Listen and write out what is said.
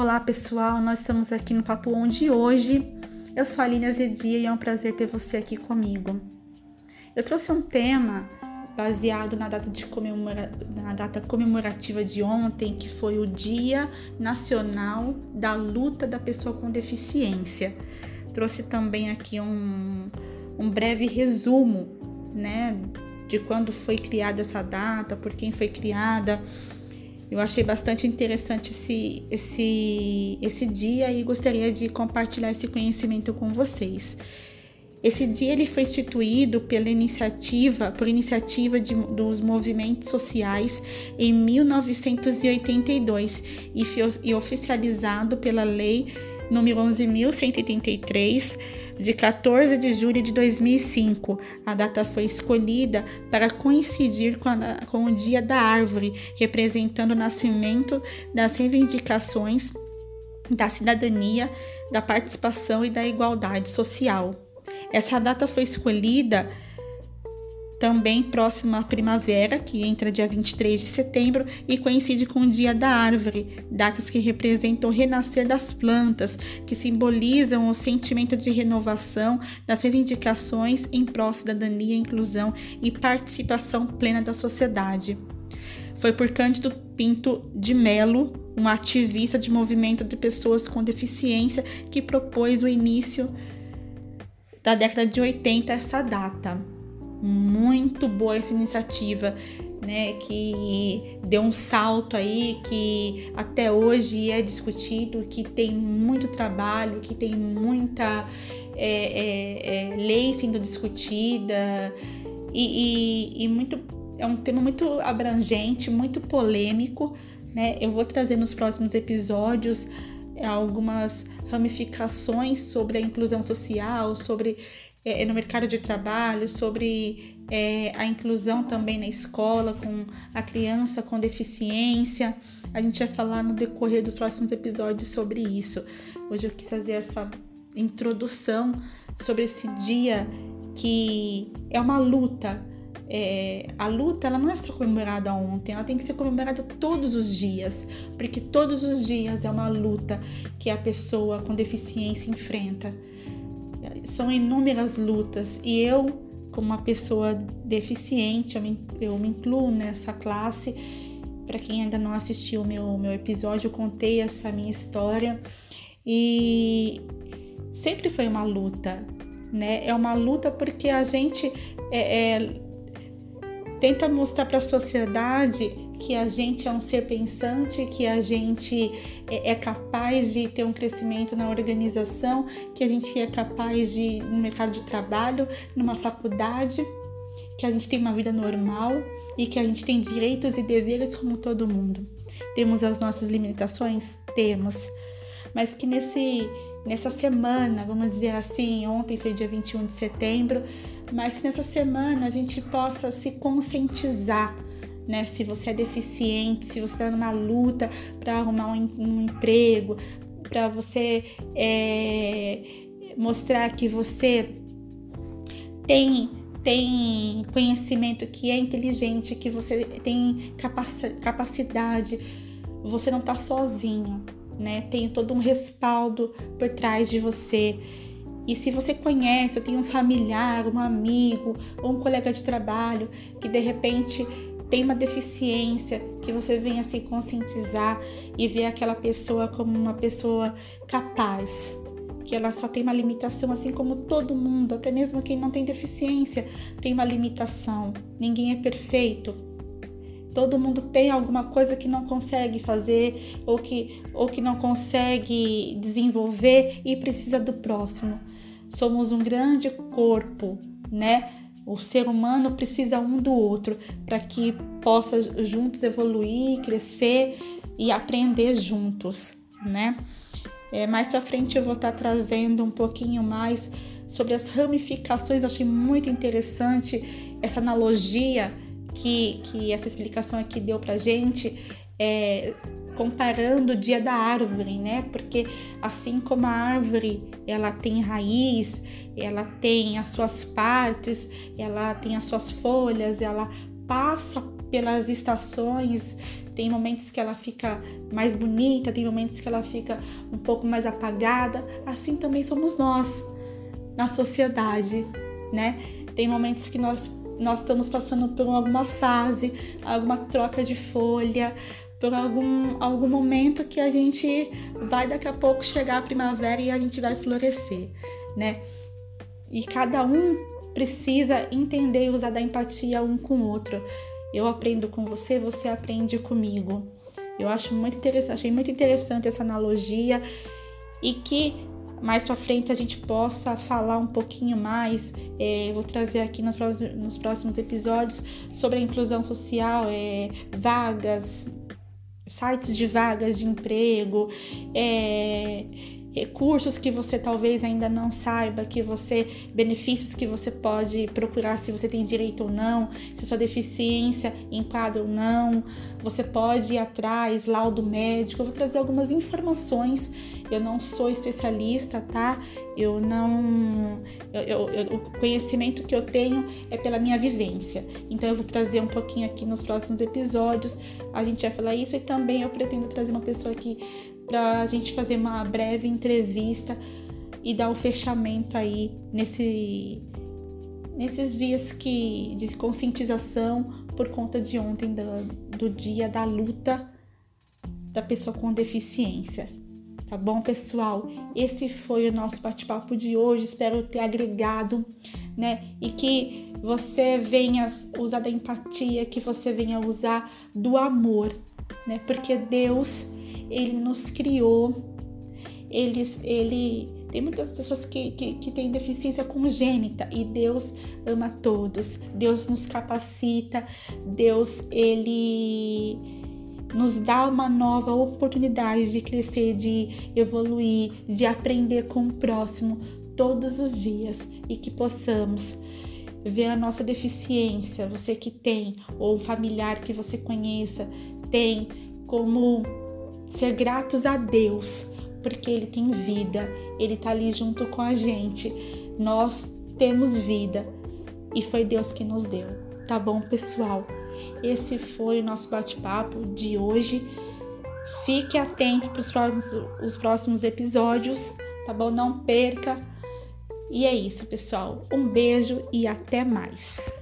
Olá pessoal, nós estamos aqui no Papo Onde hoje. Eu sou a Aline Azedia e é um prazer ter você aqui comigo. Eu trouxe um tema baseado na data, de comemora... na data comemorativa de ontem, que foi o Dia Nacional da Luta da Pessoa com Deficiência. Trouxe também aqui um, um breve resumo, né, de quando foi criada essa data, por quem foi criada eu achei bastante interessante esse, esse, esse dia e gostaria de compartilhar esse conhecimento com vocês. Esse dia ele foi instituído pela iniciativa, por iniciativa de, dos movimentos sociais em 1982 e, e oficializado pela Lei número 11.183 de 14 de julho de 2005. A data foi escolhida para coincidir com, a, com o Dia da Árvore, representando o nascimento das reivindicações da cidadania, da participação e da igualdade social. Essa data foi escolhida também próximo à primavera, que entra dia 23 de setembro e coincide com o Dia da Árvore, datas que representam o renascer das plantas, que simbolizam o sentimento de renovação das reivindicações em pró-cidadania, inclusão e participação plena da sociedade. Foi por Cândido Pinto de Melo, um ativista de movimento de pessoas com deficiência, que propôs o início da década de 80 essa data muito boa essa iniciativa, né, que deu um salto aí, que até hoje é discutido, que tem muito trabalho, que tem muita é, é, é, lei sendo discutida e, e, e muito é um tema muito abrangente, muito polêmico, né? Eu vou trazer nos próximos episódios é, algumas ramificações sobre a inclusão social, sobre é, no mercado de trabalho, sobre é, a inclusão também na escola com a criança com deficiência. A gente vai falar no decorrer dos próximos episódios sobre isso. Hoje eu quis fazer essa introdução sobre esse dia que é uma luta. É, a luta ela não é só comemorada ontem, ela tem que ser comemorada todos os dias, porque todos os dias é uma luta que a pessoa com deficiência enfrenta são inúmeras lutas e eu, como uma pessoa deficiente, eu me, eu me incluo nessa classe. Para quem ainda não assistiu o meu, meu episódio, eu contei essa minha história e sempre foi uma luta, né? É uma luta porque a gente é, é, tenta mostrar para a sociedade que a gente é um ser pensante, que a gente é, é, capaz de ter um crescimento na organização, que a gente é capaz de no mercado de trabalho, numa faculdade, que a gente tem uma vida normal e que a gente tem direitos e deveres como todo mundo. Temos as nossas limitações? Temos. Mas que nesse nessa semana, vamos dizer assim, ontem foi dia 21 de setembro, mas que nessa semana a gente possa se conscientizar né? Se você é deficiente, se você está numa luta para arrumar um, um emprego, para você é, mostrar que você tem tem conhecimento, que é inteligente, que você tem capacidade, você não está sozinho, né? Tem todo um respaldo por trás de você. E se você conhece, ou tem um familiar, um amigo ou um colega de trabalho que de repente tem uma deficiência, que você venha se conscientizar e ver aquela pessoa como uma pessoa capaz, que ela só tem uma limitação, assim como todo mundo, até mesmo quem não tem deficiência tem uma limitação. Ninguém é perfeito. Todo mundo tem alguma coisa que não consegue fazer ou que, ou que não consegue desenvolver e precisa do próximo. Somos um grande corpo, né? O ser humano precisa um do outro para que possa juntos evoluir, crescer e aprender juntos, né? É, mais para frente eu vou estar tá trazendo um pouquinho mais sobre as ramificações. Eu achei muito interessante essa analogia que, que essa explicação aqui deu para gente. É, comparando o dia da árvore, né? Porque assim como a árvore, ela tem raiz, ela tem as suas partes, ela tem as suas folhas, ela passa pelas estações, tem momentos que ela fica mais bonita, tem momentos que ela fica um pouco mais apagada. Assim também somos nós na sociedade, né? Tem momentos que nós nós estamos passando por alguma fase, alguma troca de folha, por algum, algum momento que a gente vai daqui a pouco chegar a primavera e a gente vai florescer, né? E cada um precisa entender e usar da empatia um com o outro. Eu aprendo com você, você aprende comigo. Eu acho muito interessante, achei muito interessante essa analogia e que mais para frente a gente possa falar um pouquinho mais. É, vou trazer aqui nos próximos, nos próximos episódios sobre a inclusão social, é, vagas, sites de vagas de emprego, é, recursos que você talvez ainda não saiba, que você benefícios que você pode procurar se você tem direito ou não, se a sua deficiência enquadra ou não. Você pode ir atrás, laudo médico. Eu vou trazer algumas informações. Eu não sou especialista, tá? Eu não. Eu, eu, o conhecimento que eu tenho é pela minha vivência. Então eu vou trazer um pouquinho aqui nos próximos episódios. A gente vai falar isso e também eu pretendo trazer uma pessoa aqui para a gente fazer uma breve entrevista e dar o fechamento aí nesse, nesses dias que, de conscientização por conta de ontem, do, do dia da luta da pessoa com deficiência. Tá bom, pessoal? Esse foi o nosso bate-papo de hoje. Espero ter agregado, né? E que você venha usar da empatia, que você venha usar do amor, né? Porque Deus ele nos criou, ele, ele tem muitas pessoas que, que, que têm deficiência congênita e Deus ama todos, Deus nos capacita, Deus ele nos dá uma nova oportunidade de crescer, de evoluir, de aprender com o próximo todos os dias e que possamos ver a nossa deficiência, você que tem, ou familiar que você conheça, tem como ser gratos a Deus, porque Ele tem vida, Ele está ali junto com a gente. Nós temos vida e foi Deus que nos deu. Tá bom, pessoal? Esse foi o nosso bate-papo de hoje. Fique atento para os próximos, os próximos episódios, tá bom? Não perca. E é isso, pessoal. Um beijo e até mais.